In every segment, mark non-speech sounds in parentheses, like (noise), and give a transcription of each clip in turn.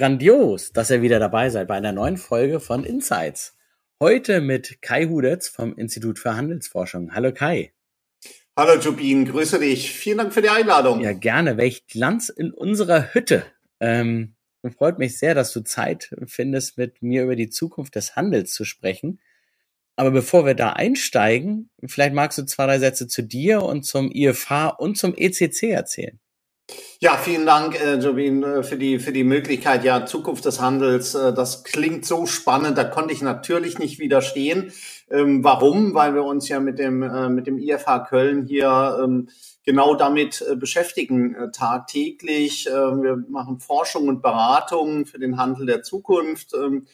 grandios, dass ihr wieder dabei seid bei einer neuen Folge von Insights. Heute mit Kai Hudetz vom Institut für Handelsforschung. Hallo Kai. Hallo Jubin, grüße dich. Vielen Dank für die Einladung. Ja, gerne. Welch Glanz in unserer Hütte. Ähm, freut mich sehr, dass du Zeit findest, mit mir über die Zukunft des Handels zu sprechen. Aber bevor wir da einsteigen, vielleicht magst du zwei, drei Sätze zu dir und zum IFH und zum ECC erzählen. Ja, vielen Dank, äh, Jobin, äh, für die, für die Möglichkeit. Ja, Zukunft des Handels, äh, das klingt so spannend, da konnte ich natürlich nicht widerstehen. Ähm, warum? Weil wir uns ja mit dem, äh, mit dem IFH Köln hier ähm, genau damit äh, beschäftigen, äh, tagtäglich. Äh, wir machen Forschung und Beratung für den Handel der Zukunft. Ähm,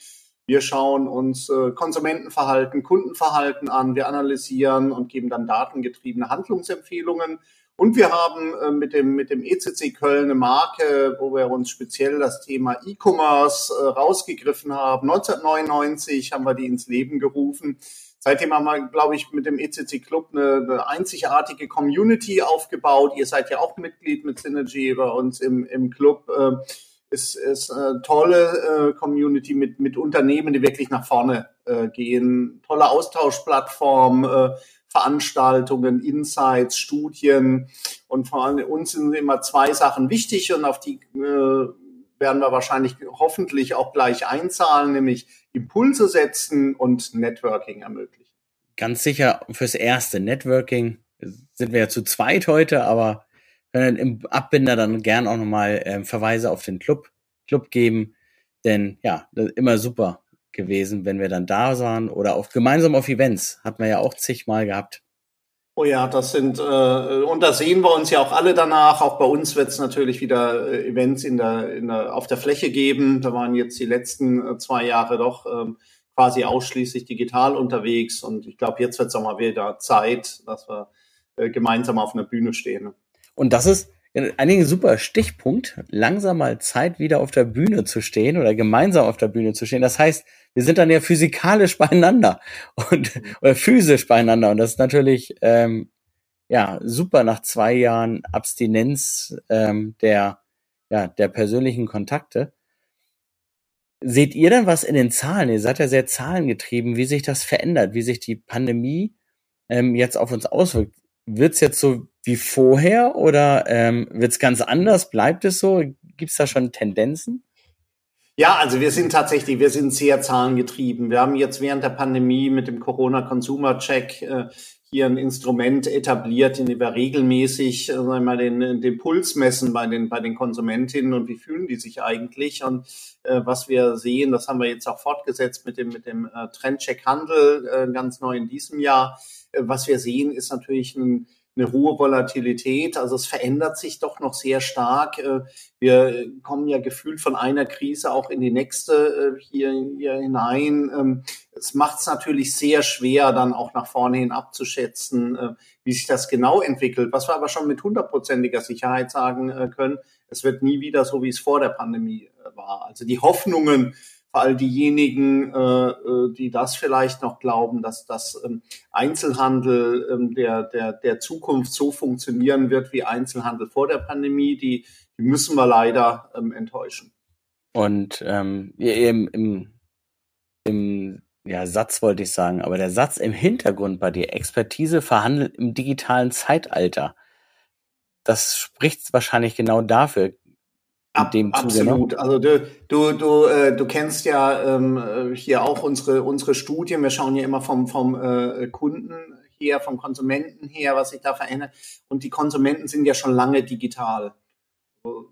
wir schauen uns äh, Konsumentenverhalten, Kundenverhalten an, wir analysieren und geben dann datengetriebene Handlungsempfehlungen und wir haben äh, mit dem, mit dem ECC Köln eine Marke, wo wir uns speziell das Thema E-Commerce äh, rausgegriffen haben. 1999 haben wir die ins Leben gerufen. Seitdem haben wir, glaube ich, mit dem ECC Club eine, eine einzigartige Community aufgebaut. Ihr seid ja auch Mitglied mit Synergy bei uns im, im Club. Äh, ist, ist eine tolle Community mit, mit Unternehmen, die wirklich nach vorne gehen. Tolle Austauschplattform, Veranstaltungen, Insights, Studien. Und vor allem uns sind immer zwei Sachen wichtig und auf die äh, werden wir wahrscheinlich hoffentlich auch gleich einzahlen, nämlich Impulse setzen und Networking ermöglichen. Ganz sicher fürs erste Networking sind wir ja zu zweit heute, aber können im Abbinder dann gern auch nochmal äh, Verweise auf den Club, Club geben. Denn ja, immer super, gewesen, wenn wir dann da waren oder auch gemeinsam auf Events. Hat man ja auch zigmal gehabt. Oh ja, das sind, äh, und da sehen wir uns ja auch alle danach. Auch bei uns wird es natürlich wieder äh, Events in der, in der, auf der Fläche geben. Da waren jetzt die letzten äh, zwei Jahre doch ähm, quasi ausschließlich digital unterwegs. Und ich glaube, jetzt wird es auch mal wieder Zeit, dass wir äh, gemeinsam auf einer Bühne stehen. Und das ist einigen super Stichpunkt, langsam mal Zeit wieder auf der Bühne zu stehen oder gemeinsam auf der Bühne zu stehen. Das heißt, wir sind dann ja physikalisch (laughs) beieinander und oder physisch beieinander und das ist natürlich ähm, ja super nach zwei Jahren Abstinenz ähm, der ja der persönlichen Kontakte. Seht ihr denn was in den Zahlen? Ihr seid ja sehr zahlengetrieben, wie sich das verändert, wie sich die Pandemie ähm, jetzt auf uns auswirkt. Wird's jetzt so wie vorher oder ähm, wird's ganz anders? Bleibt es so? Gibt's da schon Tendenzen? Ja, also wir sind tatsächlich, wir sind sehr zahlengetrieben. Wir haben jetzt während der Pandemie mit dem Corona Consumer Check äh, hier ein Instrument etabliert, in dem wir regelmäßig äh, wir, den, den Puls messen bei den, bei den Konsumentinnen und wie fühlen die sich eigentlich. Und äh, was wir sehen, das haben wir jetzt auch fortgesetzt mit dem, mit dem äh, Trendcheck Handel, äh, ganz neu in diesem Jahr. Äh, was wir sehen, ist natürlich ein eine hohe Volatilität. Also es verändert sich doch noch sehr stark. Äh, wir kommen ja gefühlt von einer Krise auch in die nächste äh, hier, hier hinein. Ähm, es macht es natürlich sehr schwer, dann auch nach vorne hin abzuschätzen, äh, wie sich das genau entwickelt. Was wir aber schon mit hundertprozentiger Sicherheit sagen können, es wird nie wieder so, wie es vor der Pandemie war. Also die Hoffnungen, all diejenigen, äh, äh, die das vielleicht noch glauben, dass das ähm, Einzelhandel ähm, der, der, der Zukunft so funktionieren wird wie Einzelhandel vor der Pandemie, die, die müssen wir leider ähm, enttäuschen. Und ähm, im, im, im ja, Satz wollte ich sagen, aber der Satz im Hintergrund bei dir, Expertise verhandelt im digitalen Zeitalter, das spricht wahrscheinlich genau dafür. Ab, dem Zuge, ne? absolut. Ne? Also du, du, du, äh, du kennst ja ähm, äh, hier auch unsere, unsere Studien. Wir schauen ja immer vom, vom äh, Kunden her, vom Konsumenten her, was sich da verändert. Und die Konsumenten sind ja schon lange digital.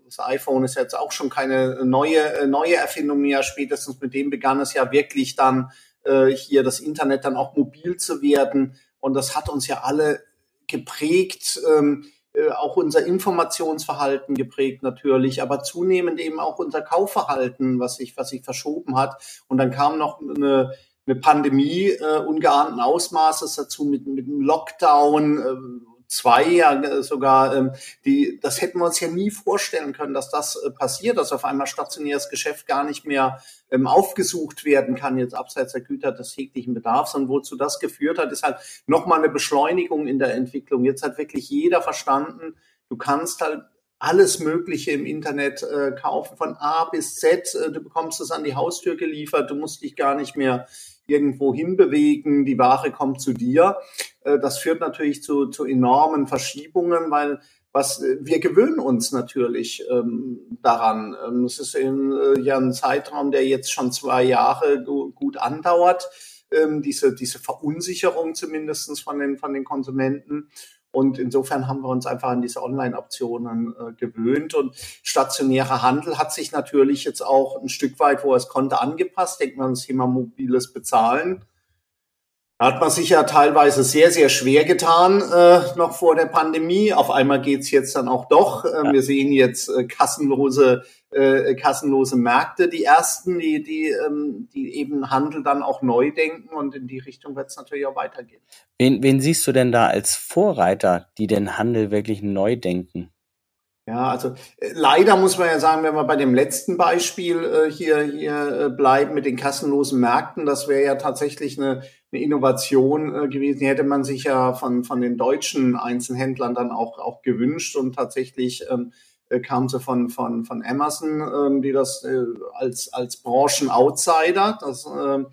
Das iPhone ist jetzt auch schon keine neue, neue Erfindung mehr. Spätestens mit dem begann es ja wirklich dann äh, hier das Internet dann auch mobil zu werden. Und das hat uns ja alle geprägt. Ähm, äh, auch unser Informationsverhalten geprägt natürlich, aber zunehmend eben auch unser Kaufverhalten, was sich, was sich verschoben hat. Und dann kam noch eine, eine Pandemie äh, ungeahnten Ausmaßes dazu mit, mit einem Lockdown. Äh, zwei ja sogar, ähm, die, das hätten wir uns ja nie vorstellen können, dass das äh, passiert, dass auf einmal stationäres Geschäft gar nicht mehr ähm, aufgesucht werden kann, jetzt abseits der Güter des täglichen Bedarfs. Und wozu das geführt hat, ist halt nochmal eine Beschleunigung in der Entwicklung. Jetzt hat wirklich jeder verstanden, du kannst halt alles Mögliche im Internet äh, kaufen, von A bis Z. Äh, du bekommst es an die Haustür geliefert, du musst dich gar nicht mehr irgendwo hinbewegen, die Ware kommt zu dir. Äh, das führt natürlich zu, zu enormen Verschiebungen, weil was äh, wir gewöhnen uns natürlich ähm, daran. Ähm, es ist in, äh, ja ein Zeitraum, der jetzt schon zwei Jahre gut andauert, ähm, diese, diese Verunsicherung zumindestens von den, von den Konsumenten. Und insofern haben wir uns einfach an diese Online-Optionen äh, gewöhnt. Und stationärer Handel hat sich natürlich jetzt auch ein Stück weit, wo er es konnte, angepasst. Denkt man an das Thema mobiles Bezahlen. Hat man sich ja teilweise sehr, sehr schwer getan, äh, noch vor der Pandemie. Auf einmal geht's jetzt dann auch doch. Äh. Wir sehen jetzt äh, kassenlose, äh, kassenlose Märkte, die ersten, die, die, ähm, die eben Handel dann auch neu denken und in die Richtung wird's natürlich auch weitergehen. Wen, wen siehst du denn da als Vorreiter, die den Handel wirklich neu denken? Ja, also äh, leider muss man ja sagen, wenn wir bei dem letzten Beispiel äh, hier, hier äh, bleiben mit den kassenlosen Märkten, das wäre ja tatsächlich eine, eine Innovation äh, gewesen, die hätte man sich ja von, von den deutschen Einzelhändlern dann auch, auch gewünscht und tatsächlich ähm, äh, kam sie von, von, von Amazon, ähm, die das äh, als, als Branchen-Outsider, das, äh,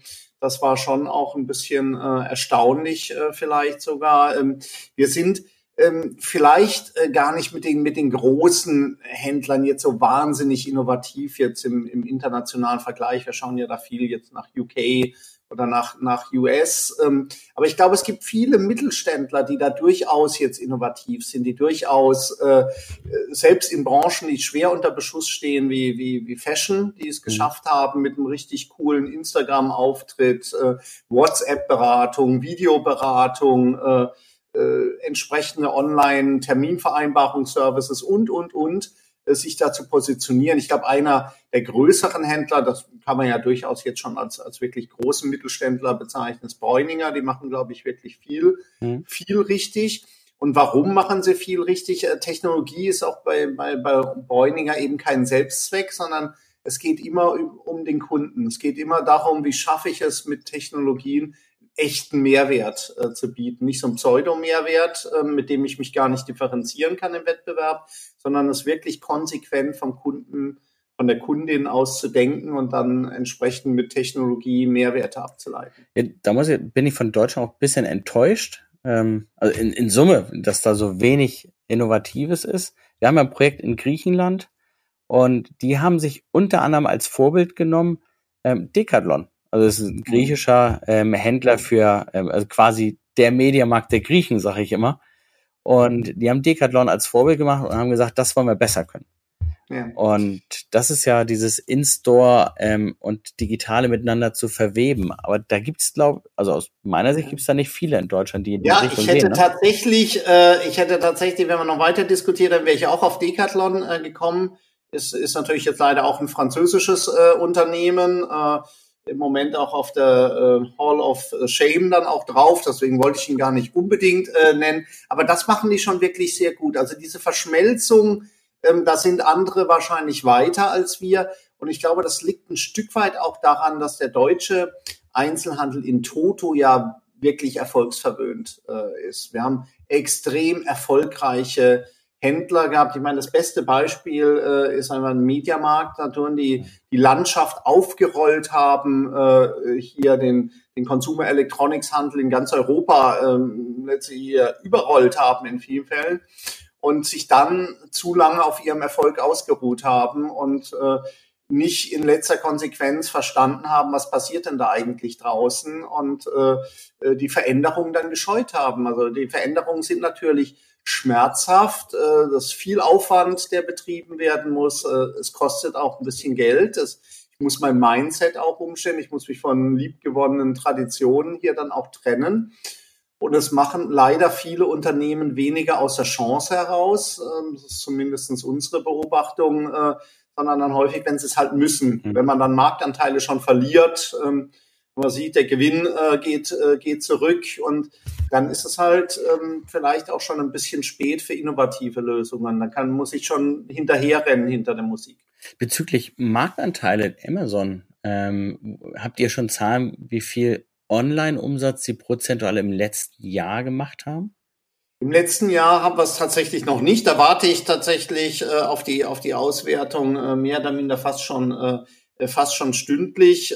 das war schon auch ein bisschen äh, erstaunlich äh, vielleicht sogar. Ähm, wir sind ähm, vielleicht äh, gar nicht mit den, mit den großen Händlern jetzt so wahnsinnig innovativ jetzt im, im internationalen Vergleich. Wir schauen ja da viel jetzt nach UK oder nach, nach US. Ähm, aber ich glaube, es gibt viele Mittelständler, die da durchaus jetzt innovativ sind, die durchaus äh, selbst in Branchen, die schwer unter Beschuss stehen, wie, wie, wie Fashion, die es mhm. geschafft haben mit einem richtig coolen Instagram-Auftritt, äh, WhatsApp-Beratung, Videoberatung, äh, äh, entsprechende Online-Terminvereinbarungsservices und, und, und sich da zu positionieren. Ich glaube, einer der größeren Händler, das kann man ja durchaus jetzt schon als, als wirklich großen Mittelständler bezeichnen, ist Bräuninger. Die machen, glaube ich, wirklich viel, mhm. viel richtig. Und warum machen sie viel richtig? Äh, Technologie ist auch bei, bei, bei Bräuninger eben kein Selbstzweck, sondern es geht immer um den Kunden. Es geht immer darum, wie schaffe ich es mit Technologien, echten Mehrwert äh, zu bieten. Nicht so ein Pseudo-Mehrwert, äh, mit dem ich mich gar nicht differenzieren kann im Wettbewerb, sondern es wirklich konsequent vom Kunden, von der Kundin aus zu denken und dann entsprechend mit Technologie Mehrwerte abzuleiten. Ja, da muss ich, bin ich von Deutschland auch ein bisschen enttäuscht. Ähm, also in, in Summe, dass da so wenig Innovatives ist. Wir haben ein Projekt in Griechenland und die haben sich unter anderem als Vorbild genommen ähm, Decathlon. Also es ist ein griechischer ähm, Händler für, ähm, also quasi der Mediamarkt der Griechen, sage ich immer. Und die haben Decathlon als Vorbild gemacht und haben gesagt, das wollen wir besser können. Ja. Und das ist ja dieses In-Store ähm, und Digitale miteinander zu verweben. Aber da gibt's, glaube also aus meiner Sicht gibt's da nicht viele in Deutschland, die in ja, Richtung ich hätte gehen, ne? tatsächlich, äh, ich hätte tatsächlich, wenn wir noch weiter diskutiert, dann wäre ich auch auf Decathlon äh, gekommen. Es ist natürlich jetzt leider auch ein französisches äh, Unternehmen. Äh, im Moment auch auf der äh, Hall of Shame dann auch drauf. Deswegen wollte ich ihn gar nicht unbedingt äh, nennen. Aber das machen die schon wirklich sehr gut. Also diese Verschmelzung, ähm, da sind andere wahrscheinlich weiter als wir. Und ich glaube, das liegt ein Stück weit auch daran, dass der deutsche Einzelhandel in Toto ja wirklich erfolgsverwöhnt äh, ist. Wir haben extrem erfolgreiche Händler gehabt. Ich meine, das beste Beispiel äh, ist einmal ein Mediamarkt, natürlich die die Landschaft aufgerollt haben, äh, hier den, den Consumer Electronics Handel in ganz Europa ähm, letztlich hier überrollt haben in vielen Fällen und sich dann zu lange auf ihrem Erfolg ausgeruht haben und äh, nicht in letzter Konsequenz verstanden haben, was passiert denn da eigentlich draußen und äh, äh die Veränderungen dann gescheut haben. Also die Veränderungen sind natürlich schmerzhaft. Äh, das ist viel Aufwand, der betrieben werden muss. Äh, es kostet auch ein bisschen Geld. ich muss mein Mindset auch umstellen. Ich muss mich von liebgewonnenen Traditionen hier dann auch trennen. Und es machen leider viele Unternehmen weniger aus der Chance heraus. Ähm, das ist zumindest unsere Beobachtung, äh, sondern dann häufig, wenn sie es halt müssen. Mhm. Wenn man dann Marktanteile schon verliert, ähm, man sieht, der Gewinn äh, geht, äh, geht zurück und dann ist es halt ähm, vielleicht auch schon ein bisschen spät für innovative Lösungen. Dann kann, muss ich schon hinterherrennen hinter der Musik. Bezüglich Marktanteile Amazon, ähm, habt ihr schon Zahlen, wie viel Online-Umsatz sie prozentual im letzten Jahr gemacht haben? Im letzten Jahr haben wir es tatsächlich noch nicht. Da warte ich tatsächlich äh, auf die auf die Auswertung äh, mehr oder minder fast schon äh, fast schon stündlich.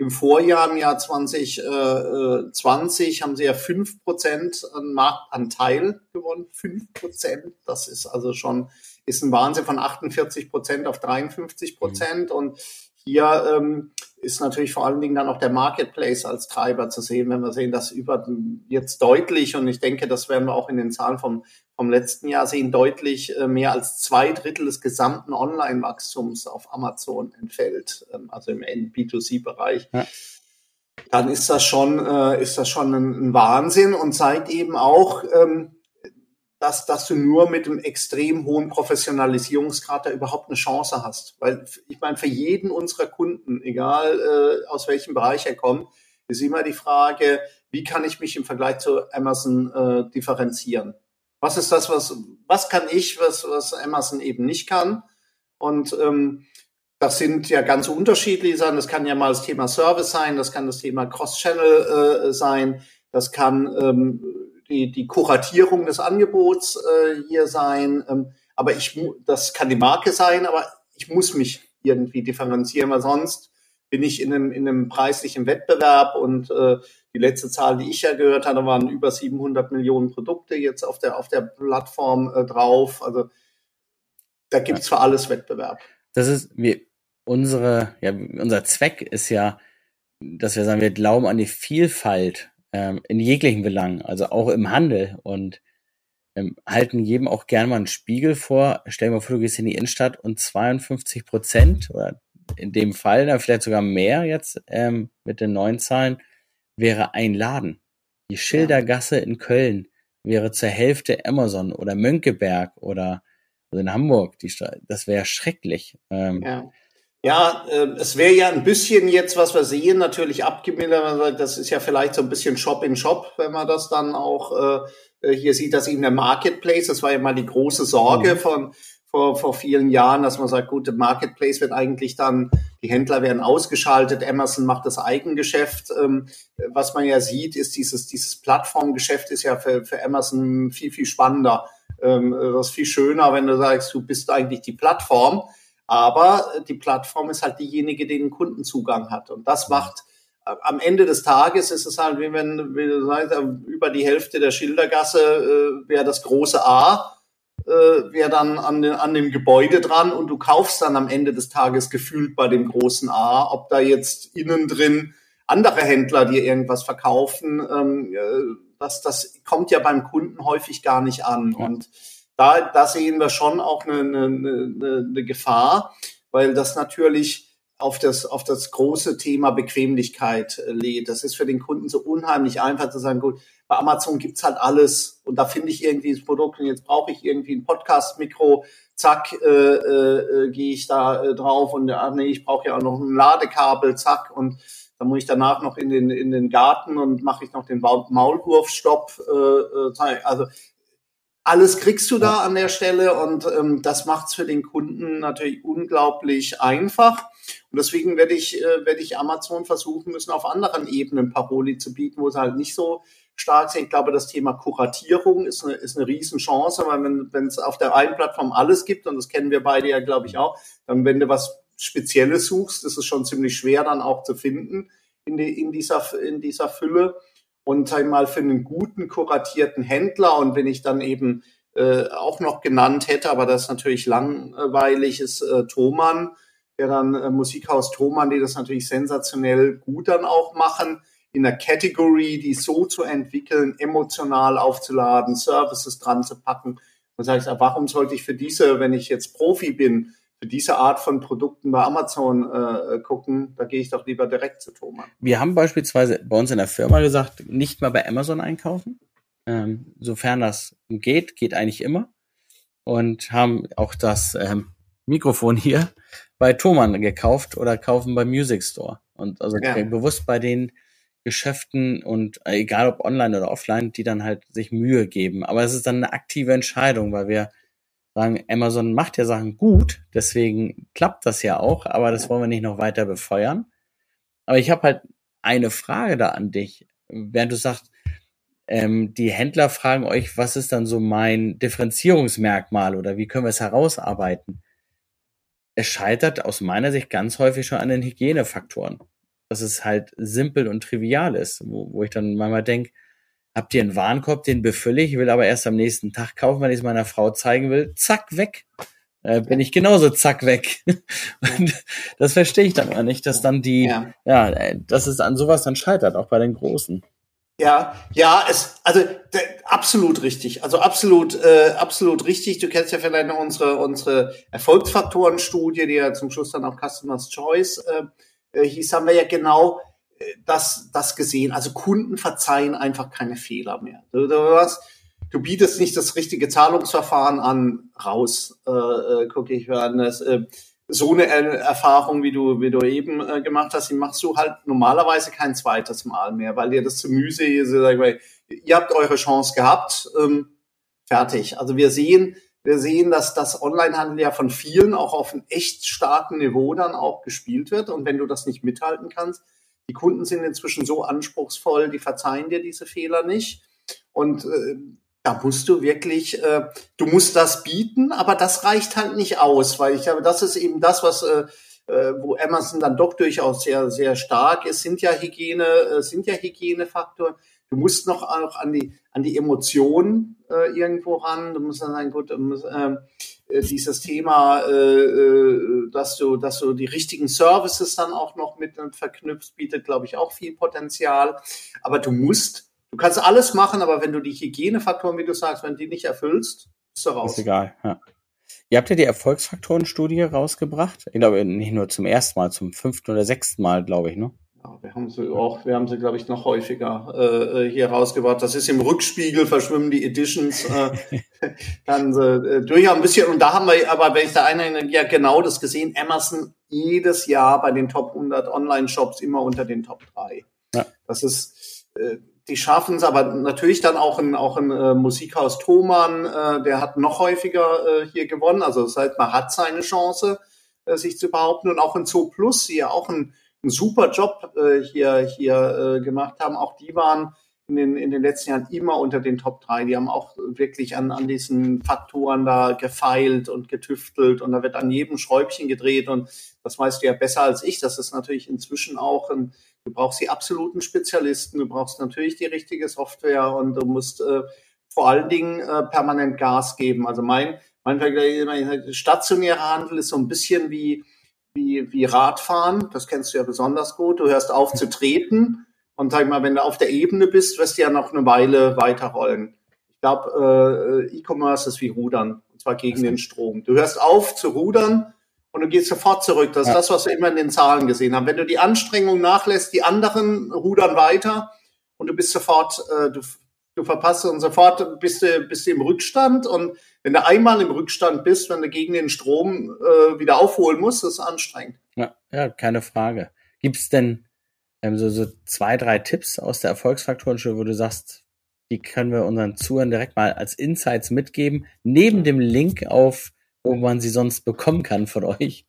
Äh, Im Vorjahr, im Jahr 2020, haben sie ja fünf Prozent an Marktanteil gewonnen. Fünf Prozent. Das ist also schon ist ein Wahnsinn von 48 Prozent auf 53 Prozent. Mhm. Und hier ähm, ist natürlich vor allen Dingen dann auch der Marketplace als Treiber zu sehen, wenn wir sehen, dass über jetzt deutlich, und ich denke, das werden wir auch in den Zahlen vom, vom letzten Jahr sehen, deutlich äh, mehr als zwei Drittel des gesamten Online-Wachstums auf Amazon entfällt, ähm, also im B2C-Bereich. Ja. Dann ist das schon, äh, ist das schon ein, ein Wahnsinn und zeigt eben auch, ähm, dass, dass du nur mit einem extrem hohen Professionalisierungsgrad da überhaupt eine Chance hast. Weil ich meine, für jeden unserer Kunden, egal äh, aus welchem Bereich er kommt, ist immer die Frage, wie kann ich mich im Vergleich zu Amazon äh, differenzieren? Was ist das, was, was kann ich, was, was Amazon eben nicht kann? Und ähm, das sind ja ganz unterschiedliche Sachen. Das kann ja mal das Thema Service sein, das kann das Thema Cross-Channel äh, sein, das kann ähm, die, die Kuratierung des Angebots äh, hier sein. Ähm, aber ich, das kann die Marke sein, aber ich muss mich irgendwie differenzieren, weil sonst bin ich in einem, in einem preislichen Wettbewerb und äh, die letzte Zahl, die ich ja gehört hatte, waren über 700 Millionen Produkte jetzt auf der, auf der Plattform äh, drauf. Also da gibt's für alles Wettbewerb. Das ist, wir, unsere, ja, unser Zweck ist ja, dass wir sagen, wir glauben an die Vielfalt ähm, in jeglichen Belangen, also auch im Handel und ähm, halten jedem auch gerne mal einen Spiegel vor. Stell dir mal vor, du gehst in die Innenstadt und 52 Prozent oder in dem Fall, dann vielleicht sogar mehr jetzt ähm, mit den neuen Zahlen, wäre ein Laden. Die Schildergasse in Köln wäre zur Hälfte Amazon oder Mönckeberg oder also in Hamburg. Die das wäre schrecklich. Ähm, ja. Ja, äh, es wäre ja ein bisschen jetzt, was wir sehen, natürlich abgemildert. Das ist ja vielleicht so ein bisschen Shop in Shop, wenn man das dann auch äh, äh hier sieht, dass eben der Marketplace, das war ja mal die große Sorge mhm. von vor, vor vielen Jahren, dass man sagt, gut, der Marketplace wird eigentlich dann, die Händler werden ausgeschaltet, Amazon macht das Eigengeschäft. Ähm, was man ja sieht, ist dieses, dieses Plattformgeschäft ist ja für, für Amazon viel, viel spannender. Ähm, das ist viel schöner, wenn du sagst, du bist eigentlich die Plattform aber die Plattform ist halt diejenige, die den Kundenzugang hat. Und das macht äh, am Ende des Tages ist es halt, wie wenn, wie du sagst, über die Hälfte der Schildergasse äh, wäre das große A, äh, wäre dann an, den, an dem Gebäude dran und du kaufst dann am Ende des Tages gefühlt bei dem großen A, ob da jetzt innen drin andere Händler dir irgendwas verkaufen, ähm, äh, das, das kommt ja beim Kunden häufig gar nicht an. Ja. Und da, da sehen wir schon auch eine, eine, eine, eine Gefahr, weil das natürlich auf das, auf das große Thema Bequemlichkeit äh, lädt. Das ist für den Kunden so unheimlich einfach zu sagen, gut, bei Amazon gibt's halt alles und da finde ich irgendwie das Produkt und jetzt brauche ich irgendwie ein Podcast-Mikro, zack, äh, äh, äh, gehe ich da äh, drauf und ach nee, ich brauche ja auch noch ein Ladekabel, zack, und dann muss ich danach noch in den, in den Garten und mache ich noch den Maulwurfstopp. Äh, äh, also alles kriegst du da an der Stelle und ähm, das macht es für den Kunden natürlich unglaublich einfach. Und deswegen werde ich, äh, werde ich Amazon versuchen müssen, auf anderen Ebenen Paroli zu bieten, wo es halt nicht so stark sind. Ich glaube, das Thema Kuratierung ist eine, ist eine Riesenchance, weil wenn es auf der einen Plattform alles gibt, und das kennen wir beide ja, glaube ich, auch, dann wenn du was Spezielles suchst, ist es schon ziemlich schwer dann auch zu finden in, die, in, dieser, in dieser Fülle und einmal für einen guten kuratierten Händler und wenn ich dann eben äh, auch noch genannt hätte, aber das ist natürlich langweilig, ist äh, Thomann, der dann äh, Musikhaus Thomann, die das natürlich sensationell gut dann auch machen, in der Category, die so zu entwickeln, emotional aufzuladen, Services dran zu packen. Und sage ich, warum sollte ich für diese, wenn ich jetzt Profi bin, für diese Art von Produkten bei Amazon äh, gucken, da gehe ich doch lieber direkt zu Thomas. Wir haben beispielsweise bei uns in der Firma gesagt, nicht mal bei Amazon einkaufen. Ähm, sofern das geht, geht eigentlich immer. Und haben auch das ähm, Mikrofon hier bei Thomann gekauft oder kaufen beim Music Store. Und also ja. bewusst bei den Geschäften und äh, egal ob online oder offline, die dann halt sich Mühe geben. Aber es ist dann eine aktive Entscheidung, weil wir sagen, Amazon macht ja Sachen gut, deswegen klappt das ja auch, aber das wollen wir nicht noch weiter befeuern. Aber ich habe halt eine Frage da an dich, während du sagst, ähm, die Händler fragen euch, was ist dann so mein Differenzierungsmerkmal oder wie können wir es herausarbeiten? Es scheitert aus meiner Sicht ganz häufig schon an den Hygienefaktoren. Dass es halt simpel und trivial ist, wo, wo ich dann manchmal denke, habt ihr einen Warenkorb, den befülle ich, will aber erst am nächsten Tag kaufen, weil ich es meiner Frau zeigen will, zack, weg. Äh, bin ich genauso zack weg. (laughs) Und das verstehe ich dann immer nicht, dass dann die, ja. ja, äh, dass es an sowas dann scheitert, auch bei den Großen. Ja, ja, es, also de, absolut richtig. Also absolut, äh, absolut richtig. Du kennst ja vielleicht noch unsere unsere Erfolgsfaktoren-Studie, die ja zum Schluss dann auch Customers Choice äh, äh, hieß, haben wir ja genau äh, das das gesehen. Also Kunden verzeihen einfach keine Fehler mehr. Du, du, was, du bietest nicht das richtige Zahlungsverfahren an, raus. Äh, äh, gucke ich an das. Äh, so eine Erfahrung, wie du, wie du eben äh, gemacht hast, die machst du halt normalerweise kein zweites Mal mehr, weil dir das zu müse ist. Ihr habt eure Chance gehabt, ähm, fertig. Also wir sehen, wir sehen, dass das Onlinehandel ja von vielen auch auf einem echt starken Niveau dann auch gespielt wird. Und wenn du das nicht mithalten kannst, die Kunden sind inzwischen so anspruchsvoll, die verzeihen dir diese Fehler nicht. Und äh, da musst du wirklich, äh, du musst das bieten, aber das reicht halt nicht aus, weil ich glaube, das ist eben das, was äh, äh, wo Amazon dann doch durchaus sehr sehr stark ist, sind ja Hygiene, äh, sind ja Hygienefaktoren. Du musst noch auch an die an die Emotionen äh, irgendwo ran. Du musst dann sagen, gut, ähm, äh, dieses Thema, äh, äh, dass du dass du die richtigen Services dann auch noch mit verknüpfst, bietet, glaube ich, auch viel Potenzial. Aber du musst Du kannst alles machen, aber wenn du die Hygienefaktoren, wie du sagst, wenn die nicht erfüllst, ist du raus. Ist egal, ja. Ihr habt ja die Erfolgsfaktoren-Studie rausgebracht. Ich glaube, nicht nur zum ersten Mal, zum fünften oder sechsten Mal, glaube ich, ne? Ja, wir haben sie auch, wir haben sie, glaube ich, noch häufiger äh, hier rausgebracht. Das ist im Rückspiegel, verschwimmen die Editions äh, (laughs) dann äh, durchaus ein bisschen. Und da haben wir, aber wenn ich da eine, ja genau das gesehen, Amazon jedes Jahr bei den Top 100 Online-Shops immer unter den Top 3. Ja. Das ist, äh, die schaffen es, aber natürlich dann auch ein, auch ein äh, Musikhaus Thomann, äh, der hat noch häufiger äh, hier gewonnen. Also das heißt, man hat seine Chance, äh, sich zu behaupten. Und auch in Zoo Plus, die ja auch einen, einen super Job äh, hier, hier äh, gemacht haben, auch die waren in den, in den letzten Jahren immer unter den Top 3. Die haben auch wirklich an, an diesen Faktoren da gefeilt und getüftelt und da wird an jedem Schräubchen gedreht und das weißt du ja besser als ich. Das ist natürlich inzwischen auch ein, du brauchst die absoluten Spezialisten, du brauchst natürlich die richtige Software und du musst äh, vor allen Dingen äh, permanent Gas geben. Also mein, mein Vergleich, stationärer Handel ist so ein bisschen wie, wie, wie Radfahren. Das kennst du ja besonders gut. Du hörst auf zu treten und sag mal, wenn du auf der Ebene bist, wirst du ja noch eine Weile weiterrollen. Ich glaube, äh, E-Commerce ist wie Rudern, und zwar gegen den Strom. Du hörst auf zu rudern und du gehst sofort zurück. Das ist ja. das, was wir immer in den Zahlen gesehen haben. Wenn du die Anstrengung nachlässt, die anderen rudern weiter und du bist sofort, äh, du, du verpasst und sofort bist du, bist du im Rückstand. Und wenn du einmal im Rückstand bist, wenn du gegen den Strom äh, wieder aufholen musst, ist es anstrengend. Ja, ja keine Frage. Gibt es denn ähm, so, so zwei, drei Tipps aus der Erfolgsfaktorenschule, wo du sagst, die können wir unseren Zuhörern direkt mal als Insights mitgeben, neben dem Link auf, wo man sie sonst bekommen kann von euch?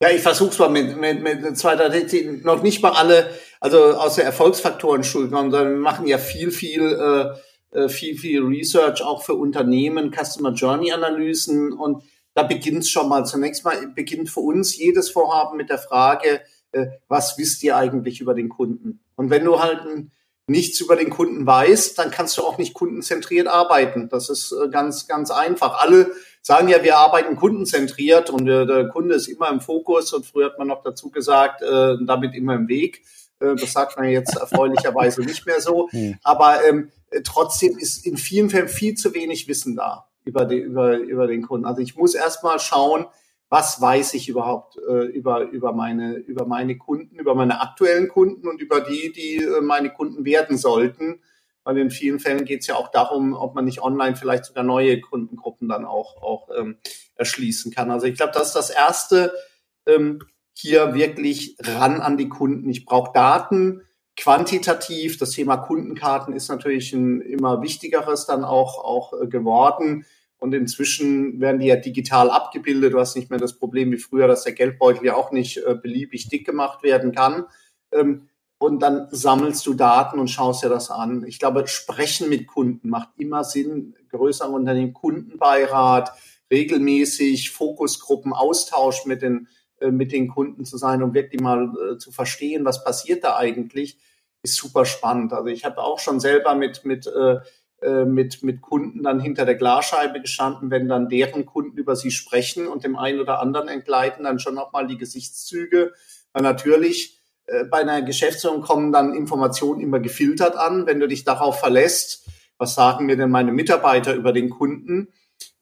Ja, ich versuch's mal mit, mit, mit zwei, drei noch nicht mal alle, also aus der Erfolgsfaktorenschule, sondern wir machen ja viel, viel, äh, äh, viel, viel Research auch für Unternehmen, Customer Journey Analysen und da beginnt schon mal. Zunächst mal beginnt für uns jedes Vorhaben mit der Frage, äh, was wisst ihr eigentlich über den Kunden? Und wenn du halt nichts über den Kunden weißt, dann kannst du auch nicht kundenzentriert arbeiten. Das ist äh, ganz, ganz einfach. Alle sagen ja, wir arbeiten kundenzentriert und der Kunde ist immer im Fokus und früher hat man noch dazu gesagt, äh, damit immer im Weg. das sagt man jetzt erfreulicherweise nicht mehr so. (laughs) Aber ähm, trotzdem ist in vielen Fällen viel zu wenig Wissen da über, die, über, über den Kunden. Also ich muss erst mal schauen, was weiß ich überhaupt äh, über, über, meine, über meine Kunden, über meine aktuellen Kunden und über die, die äh, meine Kunden werden sollten. Weil in vielen Fällen geht es ja auch darum, ob man nicht online vielleicht sogar neue Kundengruppen dann auch, auch ähm, erschließen kann. Also ich glaube, das ist das Erste, ähm, hier wirklich ran an die Kunden. Ich brauche Daten, quantitativ. Das Thema Kundenkarten ist natürlich ein immer wichtigeres dann auch, auch äh, geworden. Und inzwischen werden die ja digital abgebildet. Du hast nicht mehr das Problem wie früher, dass der Geldbeutel ja auch nicht äh, beliebig dick gemacht werden kann. Ähm, und dann sammelst du Daten und schaust dir das an. Ich glaube, Sprechen mit Kunden macht immer Sinn. Größere Unternehmen, Kundenbeirat, regelmäßig Fokusgruppen, Austausch mit den, äh, mit den Kunden zu sein, um wirklich mal äh, zu verstehen, was passiert da eigentlich, ist super spannend. Also ich habe auch schon selber mit, mit, äh, mit, mit Kunden dann hinter der Glasscheibe gestanden, wenn dann deren Kunden über sie sprechen und dem einen oder anderen entgleiten dann schon nochmal die Gesichtszüge. Weil natürlich bei einer Geschäftsführung kommen dann Informationen immer gefiltert an. Wenn du dich darauf verlässt, was sagen mir denn meine Mitarbeiter über den Kunden,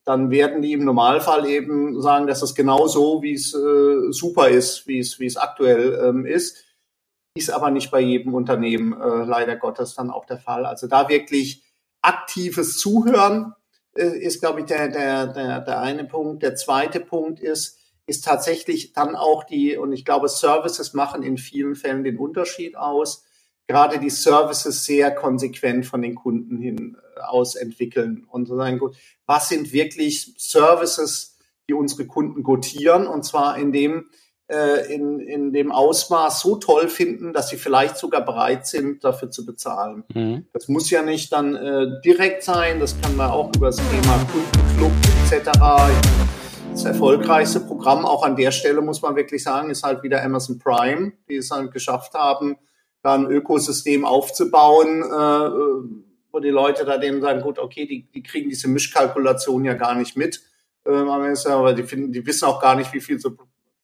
dann werden die im Normalfall eben sagen, dass das genau so, wie es äh, super ist, wie es, wie es aktuell ähm, ist. Ist aber nicht bei jedem Unternehmen äh, leider Gottes dann auch der Fall. Also da wirklich aktives Zuhören äh, ist, glaube ich, der, der, der, der eine Punkt. Der zweite Punkt ist, ist tatsächlich dann auch die, und ich glaube, Services machen in vielen Fällen den Unterschied aus, gerade die Services sehr konsequent von den Kunden hin äh, aus entwickeln und so sagen, gut, was sind wirklich Services, die unsere Kunden gotieren und zwar in dem, äh, in, in dem Ausmaß so toll finden, dass sie vielleicht sogar bereit sind, dafür zu bezahlen. Mhm. Das muss ja nicht dann äh, direkt sein, das kann man auch über das Thema Kundenclub etc. Das erfolgreichste Programm auch an der Stelle, muss man wirklich sagen, ist halt wieder Amazon Prime, die es halt geschafft haben, da ein Ökosystem aufzubauen, äh, wo die Leute da dem sagen, gut, okay, die, die kriegen diese Mischkalkulation ja gar nicht mit. Ähm, aber die, finden, die wissen auch gar nicht, wie viel sie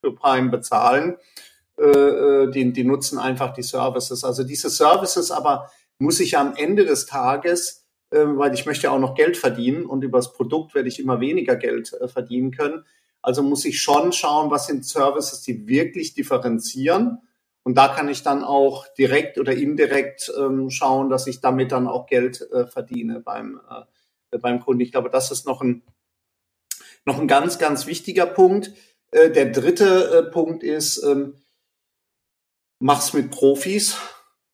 für Prime bezahlen. Äh, äh, die, die nutzen einfach die Services. Also diese Services aber muss ich am Ende des Tages, weil ich möchte auch noch Geld verdienen und über das Produkt werde ich immer weniger Geld äh, verdienen können. Also muss ich schon schauen, was sind Services, die wirklich differenzieren. Und da kann ich dann auch direkt oder indirekt ähm, schauen, dass ich damit dann auch Geld äh, verdiene beim, äh, beim Kunden. Ich glaube, das ist noch ein, noch ein ganz, ganz wichtiger Punkt. Der dritte Punkt ist, ähm, mach's mit Profis.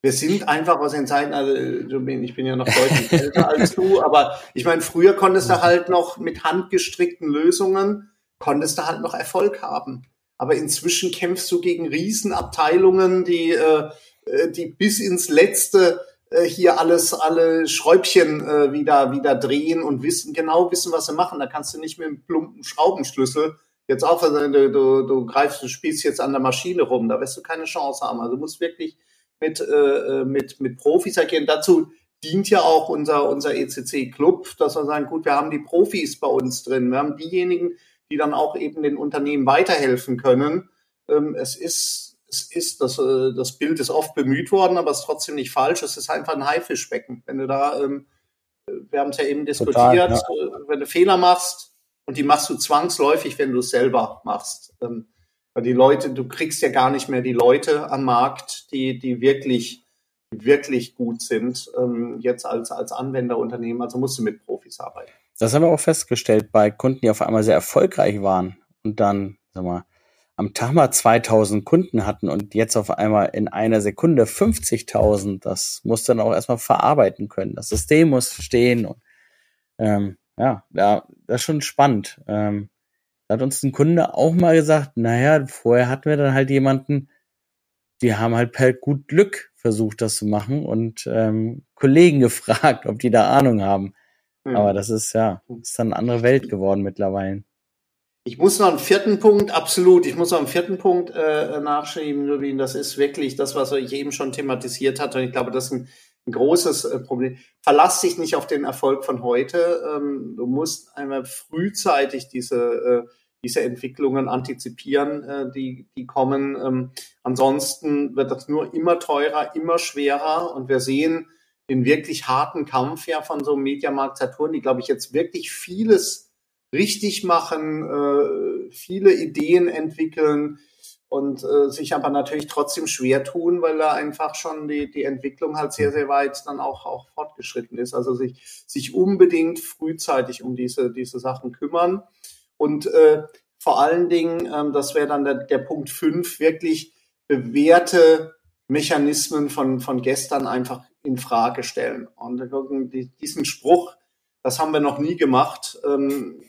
Wir sind einfach aus den Zeiten, also ich bin ja noch deutlich älter als du, (laughs) aber ich meine, früher konntest du halt noch mit handgestrickten Lösungen, konntest du halt noch Erfolg haben. Aber inzwischen kämpfst du gegen Riesenabteilungen, die, äh, äh die bis ins letzte äh, hier alles, alle Schräubchen äh, wieder, wieder drehen und wissen, genau wissen, was sie machen. Da kannst du nicht mit einem plumpen Schraubenschlüssel jetzt auch, du, du, du greifst, du spielst jetzt an der Maschine rum, da wirst du keine Chance haben. Also du musst wirklich mit, äh, mit, mit Profis agieren. Dazu dient ja auch unser, unser ECC-Club, dass wir sagen, gut, wir haben die Profis bei uns drin. Wir haben diejenigen, die dann auch eben den Unternehmen weiterhelfen können. Ähm, es ist, es ist, das, äh, das Bild ist oft bemüht worden, aber es ist trotzdem nicht falsch. Es ist einfach ein Haifischbecken. Wenn du da, ähm, wir haben es ja eben diskutiert, Total, ja. Äh, wenn du Fehler machst, und die machst du zwangsläufig, wenn du es selber machst. Ähm, weil die Leute, du kriegst ja gar nicht mehr die Leute am Markt, die, die wirklich, wirklich gut sind, ähm, jetzt als, als Anwenderunternehmen. Also musst du mit Profis arbeiten. Das haben wir auch festgestellt bei Kunden, die auf einmal sehr erfolgreich waren und dann, sag mal, am Tag mal 2000 Kunden hatten und jetzt auf einmal in einer Sekunde 50.000. Das muss dann auch erstmal verarbeiten können. Das System muss stehen und ähm, ja, ja, das ist schon spannend. Ähm, da hat uns ein Kunde auch mal gesagt, naja, vorher hatten wir dann halt jemanden, die haben halt per gut Glück versucht, das zu machen und ähm, Kollegen (laughs) gefragt, ob die da Ahnung haben. Mhm. Aber das ist ja, ist dann eine andere Welt geworden mittlerweile. Ich muss noch einen vierten Punkt, absolut, ich muss noch einen vierten Punkt äh, nachschieben, Lubin. Das ist wirklich das, was ich eben schon thematisiert hatte. Und ich glaube, das ist ein ein großes äh, Problem. Verlass dich nicht auf den Erfolg von heute. Ähm, du musst einmal frühzeitig diese, äh, diese Entwicklungen antizipieren, äh, die, die kommen. Ähm, ansonsten wird das nur immer teurer, immer schwerer und wir sehen den wirklich harten Kampf ja von so einem Mediamarkt Saturn, die, glaube ich, jetzt wirklich vieles richtig machen, viele Ideen entwickeln, und äh, sich aber natürlich trotzdem schwer tun, weil da einfach schon die, die Entwicklung halt sehr, sehr weit dann auch, auch fortgeschritten ist. Also sich, sich unbedingt frühzeitig um diese, diese Sachen kümmern. Und äh, vor allen Dingen, ähm, das wäre dann der, der Punkt fünf, wirklich bewährte Mechanismen von, von gestern einfach in Frage stellen. Und diesen Spruch, das haben wir noch nie gemacht. Ähm,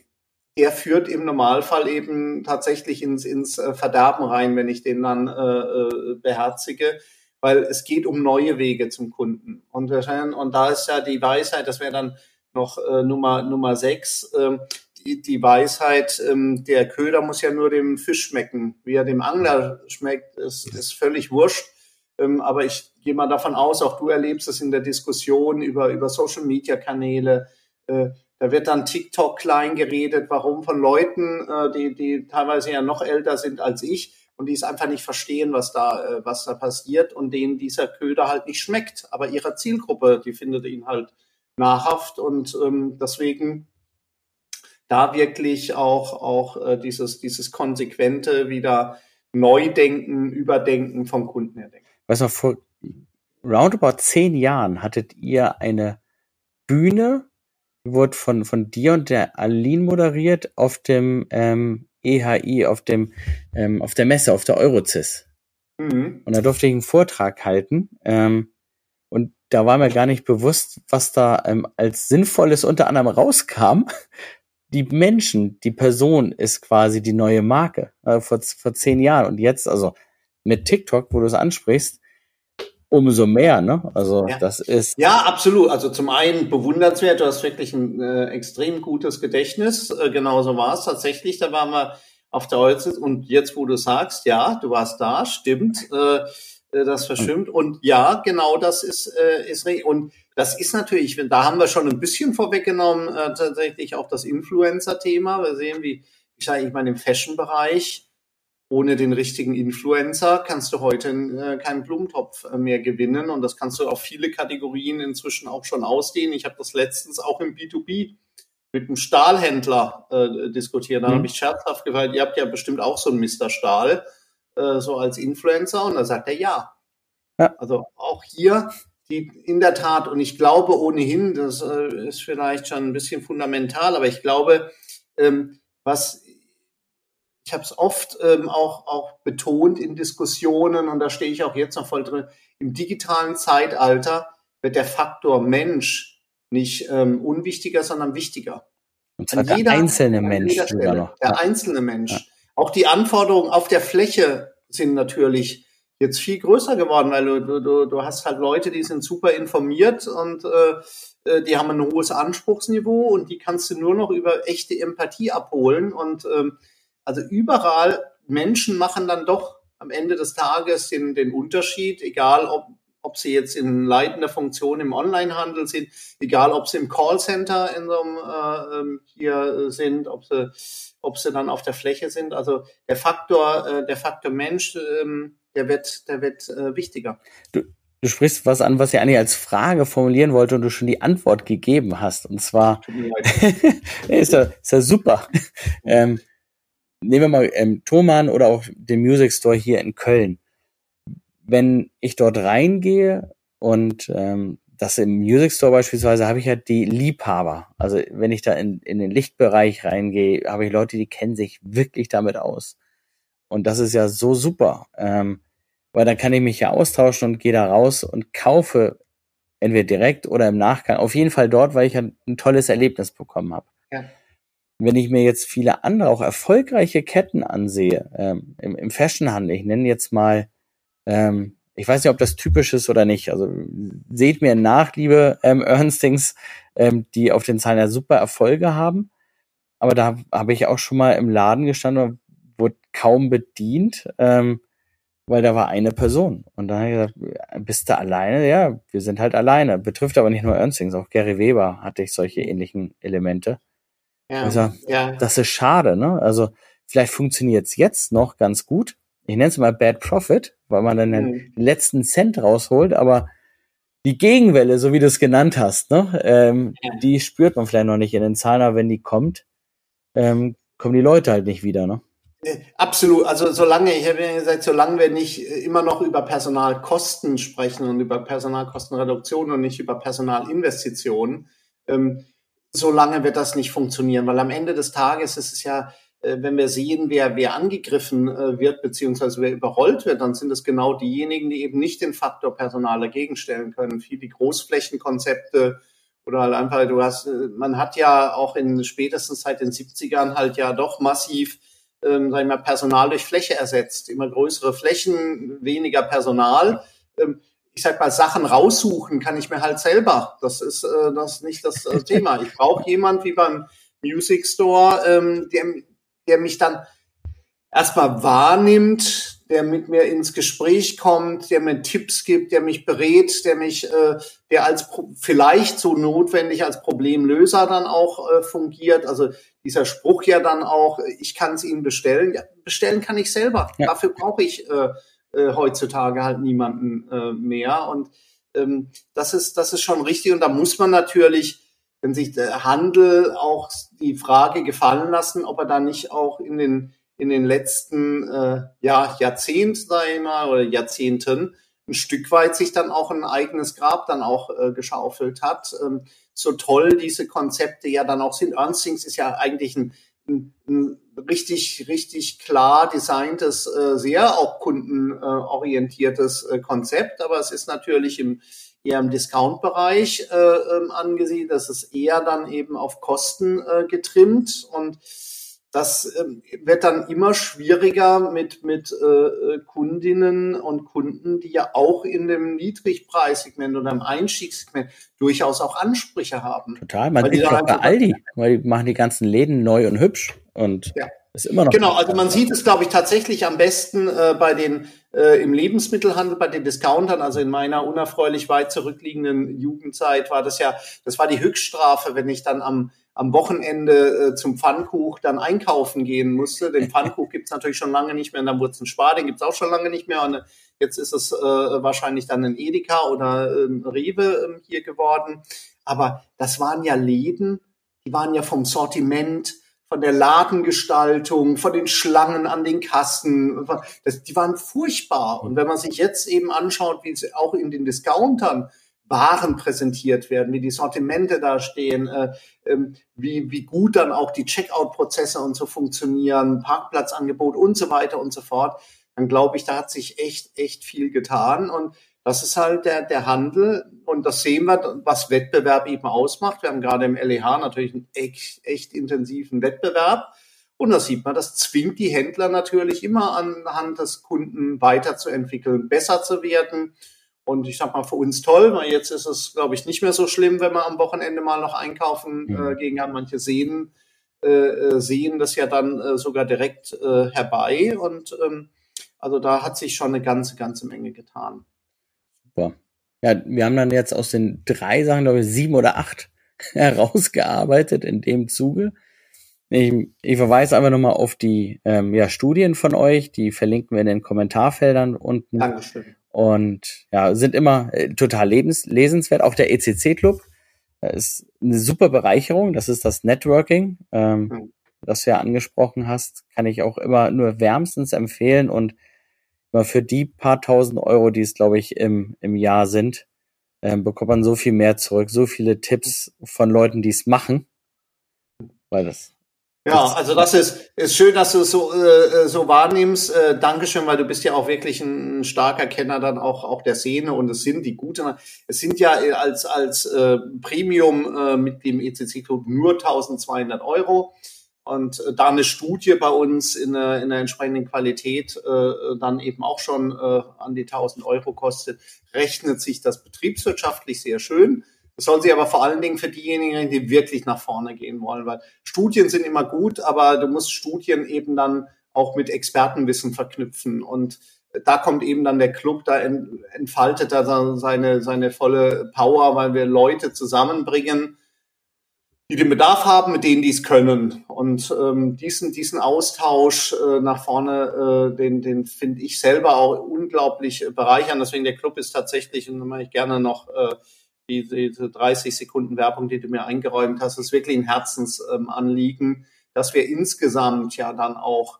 der führt im Normalfall eben tatsächlich ins, ins äh, Verderben rein, wenn ich den dann äh, äh, beherzige. weil es geht um neue Wege zum Kunden. Und, und da ist ja die Weisheit, das wäre dann noch äh, Nummer, Nummer sechs, äh, die, die Weisheit, ähm, der Köder muss ja nur dem Fisch schmecken. Wie er dem Angler schmeckt, ist, ist völlig wurscht. Ähm, aber ich gehe mal davon aus, auch du erlebst es in der Diskussion über, über Social Media Kanäle. Äh, da wird dann TikTok klein geredet, warum von Leuten, äh, die, die teilweise ja noch älter sind als ich und die es einfach nicht verstehen, was da, äh, was da passiert und denen dieser Köder halt nicht schmeckt. Aber ihrer Zielgruppe, die findet ihn halt nahrhaft und ähm, deswegen da wirklich auch, auch äh, dieses, dieses konsequente wieder Neudenken, Überdenken vom Kunden her denken. Was noch vor roundabout zehn Jahren hattet ihr eine Bühne, die wurde von, von dir und der Aline moderiert auf dem ähm, EHI, auf dem, ähm, auf der Messe, auf der Eurocis. Mhm. Und da durfte ich einen Vortrag halten. Ähm, und da war mir gar nicht bewusst, was da ähm, als Sinnvolles unter anderem rauskam. Die Menschen, die Person ist quasi die neue Marke äh, vor, vor zehn Jahren. Und jetzt, also mit TikTok, wo du es ansprichst, umso mehr, ne? Also ja. das ist. Ja, absolut. Also zum einen bewundernswert, du hast wirklich ein äh, extrem gutes Gedächtnis. Äh, genauso war es tatsächlich. Da waren wir auf der Holz und jetzt, wo du sagst, ja, du warst da, stimmt, äh, äh das verschwimmt. Und ja, genau das ist, äh, ist und das ist natürlich, da haben wir schon ein bisschen vorweggenommen, äh, tatsächlich auch das Influencer-Thema. Wir sehen, wie ich sage, ich meine, im Fashion-Bereich ohne den richtigen Influencer kannst du heute äh, keinen Blumentopf äh, mehr gewinnen und das kannst du auf viele Kategorien inzwischen auch schon ausdehnen. Ich habe das letztens auch im B2B mit einem Stahlhändler äh, diskutiert. Da mhm. habe ich scherzhaft gefragt, ihr habt ja bestimmt auch so einen Mr. Stahl, äh, so als Influencer und da sagt er ja. ja. Also auch hier die in der Tat und ich glaube ohnehin, das äh, ist vielleicht schon ein bisschen fundamental, aber ich glaube, ähm, was ich habe es oft ähm, auch, auch betont in Diskussionen und da stehe ich auch jetzt noch voll drin. Im digitalen Zeitalter wird der Faktor Mensch nicht ähm, unwichtiger, sondern wichtiger. Und zwar der jeder, einzelne Mensch. Stelle, der einzelne Mensch. Auch die Anforderungen auf der Fläche sind natürlich jetzt viel größer geworden, weil du, du, du hast halt Leute, die sind super informiert und äh, äh, die haben ein hohes Anspruchsniveau und die kannst du nur noch über echte Empathie abholen und ähm, also überall Menschen machen dann doch am Ende des Tages den, den Unterschied, egal ob, ob sie jetzt in leitender Funktion im Onlinehandel sind, egal ob sie im Callcenter in so einem, äh, ähm, hier sind, ob sie, ob sie dann auf der Fläche sind. Also der Faktor, äh, der Faktor Mensch, ähm, der wird, der wird äh, wichtiger. Du, du sprichst was an, was ich eigentlich als Frage formulieren wollte und du schon die Antwort gegeben hast. Und zwar (laughs) ist ja, ist ja super. ähm, nehmen wir mal ähm, Thomann oder auch den Music Store hier in Köln. Wenn ich dort reingehe und ähm, das im Music Store beispielsweise habe ich ja die Liebhaber. Also wenn ich da in, in den Lichtbereich reingehe, habe ich Leute, die kennen sich wirklich damit aus. Und das ist ja so super. Ähm, weil dann kann ich mich ja austauschen und gehe da raus und kaufe entweder direkt oder im Nachgang. Auf jeden Fall dort, weil ich ja ein tolles Erlebnis bekommen habe. Ja wenn ich mir jetzt viele andere, auch erfolgreiche Ketten ansehe, ähm, im, im Fashionhandel, ich nenne jetzt mal, ähm, ich weiß nicht, ob das typisch ist oder nicht, also seht mir nach, liebe ähm, (laughs) Ernstings, ähm, die auf den Zahlen ja super Erfolge haben, aber da habe ich auch schon mal im Laden gestanden und wurde kaum bedient, ähm, weil da war eine Person. Und dann habe ich gesagt, bist du alleine? Ja, wir sind halt alleine. Betrifft aber nicht nur Ernstings, auch Gary Weber hatte ich solche ähnlichen Elemente. Ja, also, ja. das ist schade, ne? Also, vielleicht funktioniert es jetzt noch ganz gut. Ich nenne es mal Bad Profit, weil man dann mhm. den letzten Cent rausholt, aber die Gegenwelle, so wie du es genannt hast, ne, ähm, ja. die spürt man vielleicht noch nicht in den Zahlen, aber wenn die kommt, ähm, kommen die Leute halt nicht wieder, ne? Äh, absolut. Also solange, ich habe ja gesagt, solange wir nicht äh, immer noch über Personalkosten sprechen und über Personalkostenreduktion und nicht über Personalinvestitionen, ähm, solange wird das nicht funktionieren, weil am Ende des Tages ist es ja, äh, wenn wir sehen, wer, wer angegriffen äh, wird, beziehungsweise wer überrollt wird, dann sind es genau diejenigen, die eben nicht den Faktor Personal dagegen stellen können. Viele Großflächenkonzepte oder halt einfach, du hast, äh, man hat ja auch in spätestens seit den 70ern halt ja doch massiv ähm, sag ich mal, Personal durch Fläche ersetzt. Immer größere Flächen, weniger Personal ähm, ich sag mal, Sachen raussuchen kann ich mir halt selber. Das ist äh, das ist nicht das äh, (laughs) Thema. Ich brauche jemand wie beim Music Store, ähm, der, der mich dann erstmal wahrnimmt, der mit mir ins Gespräch kommt, der mir Tipps gibt, der mich berät, der mich, äh, der als vielleicht so notwendig als Problemlöser dann auch äh, fungiert. Also dieser Spruch ja dann auch, ich kann es Ihnen bestellen. Ja, bestellen kann ich selber. Ja. Dafür brauche ich äh, äh, heutzutage halt niemanden äh, mehr. Und ähm, das ist das ist schon richtig. Und da muss man natürlich wenn sich der Handel auch die Frage gefallen lassen, ob er da nicht auch in den in den letzten äh, ja, Jahrzehnten, mal, oder Jahrzehnten ein Stück weit sich dann auch ein eigenes Grab dann auch äh, geschaufelt hat. Ähm, so toll diese Konzepte ja dann auch sind. Ernstings ist ja eigentlich ein, ein, ein richtig, richtig klar designtes, äh, sehr auch kundenorientiertes äh, Konzept, aber es ist natürlich im eher im Discount-Bereich äh, ähm, angesiedelt. Das ist eher dann eben auf Kosten äh, getrimmt und das ähm, wird dann immer schwieriger mit, mit äh, Kundinnen und Kunden, die ja auch in dem Niedrigpreissegment oder im Einstiegssegment durchaus auch Ansprüche haben. Total, man sieht auch bei Aldi, (laughs) weil die machen die ganzen Läden neu und hübsch und ja. Ist immer noch. Genau, also man sieht es, glaube ich, tatsächlich am besten äh, bei den äh, im Lebensmittelhandel, bei den Discountern, also in meiner unerfreulich weit zurückliegenden Jugendzeit war das ja, das war die Höchststrafe, wenn ich dann am am Wochenende äh, zum Pfannkuch dann einkaufen gehen musste. Den Pfannkuch (laughs) gibt's natürlich schon lange nicht mehr, und dann wurde es ein Spar, den gibt's auch schon lange nicht mehr. Und äh, jetzt ist es äh, wahrscheinlich dann ein Edeka oder ein Rewe äh, hier geworden. Aber das waren ja Läden, die waren ja vom Sortiment, von der Ladengestaltung, von den Schlangen an den Kassen, das, die waren furchtbar. Und wenn man sich jetzt eben anschaut, wie es auch in den Discountern waren präsentiert werden, wie die Sortimente da stehen, äh, ähm, wie, wie gut dann auch die Checkout-Prozesse und so funktionieren, Parkplatzangebot und so weiter und so fort, dann glaube ich, da hat sich echt, echt viel getan. Und das ist halt der, der Handel. Und das sehen wir, was Wettbewerb eben ausmacht. Wir haben gerade im LEH natürlich einen echt, echt intensiven Wettbewerb. Und da sieht man, das zwingt die Händler natürlich immer anhand des Kunden weiterzuentwickeln, besser zu werden. Und ich sag mal, für uns toll, weil jetzt ist es, glaube ich, nicht mehr so schlimm, wenn wir am Wochenende mal noch einkaufen äh, gehen kann. Manche sehen, äh, äh, sehen das ja dann äh, sogar direkt äh, herbei. Und ähm, also da hat sich schon eine ganze, ganze Menge getan. Super. Ja, wir haben dann jetzt aus den drei Sachen, glaube ich, sieben oder acht (laughs) herausgearbeitet in dem Zuge. Ich, ich verweise einfach nochmal auf die ähm, ja, Studien von euch, die verlinken wir in den Kommentarfeldern unten. Dankeschön. Und ja, sind immer äh, total lebens lesenswert. Auch der ECC-Club äh, ist eine super Bereicherung. Das ist das Networking, ähm, mhm. das du ja angesprochen hast. Kann ich auch immer nur wärmstens empfehlen. Und für die paar tausend Euro, die es, glaube ich, im, im Jahr sind, äh, bekommt man so viel mehr zurück. So viele Tipps von Leuten, die es machen. Weil das ja, also das ist, ist schön, dass du es so, äh, so wahrnimmst. Äh, Dankeschön, weil du bist ja auch wirklich ein starker Kenner dann auch, auch der Szene und es sind die guten. Es sind ja als, als äh, Premium äh, mit dem ECC-Code nur 1200 Euro. Und äh, da eine Studie bei uns in in einer entsprechenden Qualität äh, dann eben auch schon äh, an die 1000 Euro kostet, rechnet sich das betriebswirtschaftlich sehr schön. Das soll sie aber vor allen Dingen für diejenigen, die wirklich nach vorne gehen wollen, weil Studien sind immer gut, aber du musst Studien eben dann auch mit Expertenwissen verknüpfen und da kommt eben dann der Club, da entfaltet er seine, seine volle Power, weil wir Leute zusammenbringen, die den Bedarf haben, mit denen die es können. Und ähm, diesen, diesen Austausch äh, nach vorne, äh, den, den finde ich selber auch unglaublich bereichernd. Deswegen der Club ist tatsächlich, und da mache ich gerne noch äh, diese 30 Sekunden Werbung, die du mir eingeräumt hast, ist wirklich ein Herzensanliegen, dass wir insgesamt ja dann auch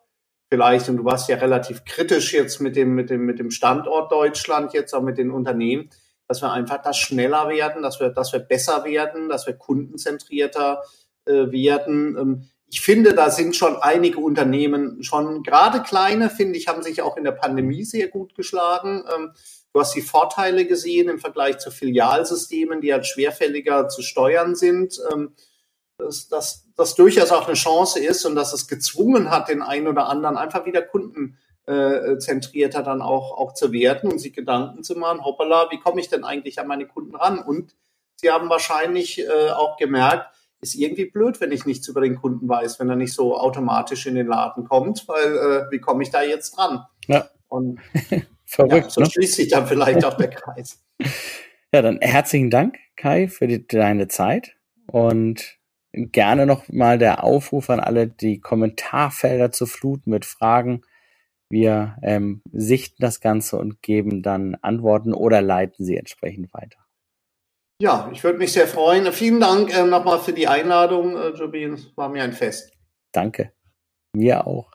vielleicht, und du warst ja relativ kritisch jetzt mit dem, mit dem, mit dem Standort Deutschland, jetzt auch mit den Unternehmen, dass wir einfach das schneller werden, dass wir, dass wir besser werden, dass wir kundenzentrierter äh, werden. Ähm, ich finde, da sind schon einige Unternehmen schon, gerade kleine, finde ich, haben sich auch in der Pandemie sehr gut geschlagen. Ähm, Du hast die Vorteile gesehen im Vergleich zu Filialsystemen, die halt schwerfälliger zu steuern sind. Ähm, dass, dass das durchaus auch eine Chance ist und dass es gezwungen hat, den einen oder anderen einfach wieder Kunden äh, zentrierter dann auch, auch zu werden und sich Gedanken zu machen, hoppala, wie komme ich denn eigentlich an meine Kunden ran? Und sie haben wahrscheinlich äh, auch gemerkt, ist irgendwie blöd, wenn ich nichts über den Kunden weiß, wenn er nicht so automatisch in den Laden kommt, weil äh, wie komme ich da jetzt dran? Ja. Und (laughs) Verrückt, ja, so ne? schließt sich dann vielleicht auch der (laughs) Kreis. Ja, dann herzlichen Dank, Kai, für die, deine Zeit und gerne noch mal der Aufruf an alle, die Kommentarfelder zu fluten mit Fragen. Wir ähm, sichten das Ganze und geben dann Antworten oder leiten sie entsprechend weiter. Ja, ich würde mich sehr freuen. Vielen Dank äh, nochmal für die Einladung, äh, Jobin. War mir ein Fest. Danke. Mir auch.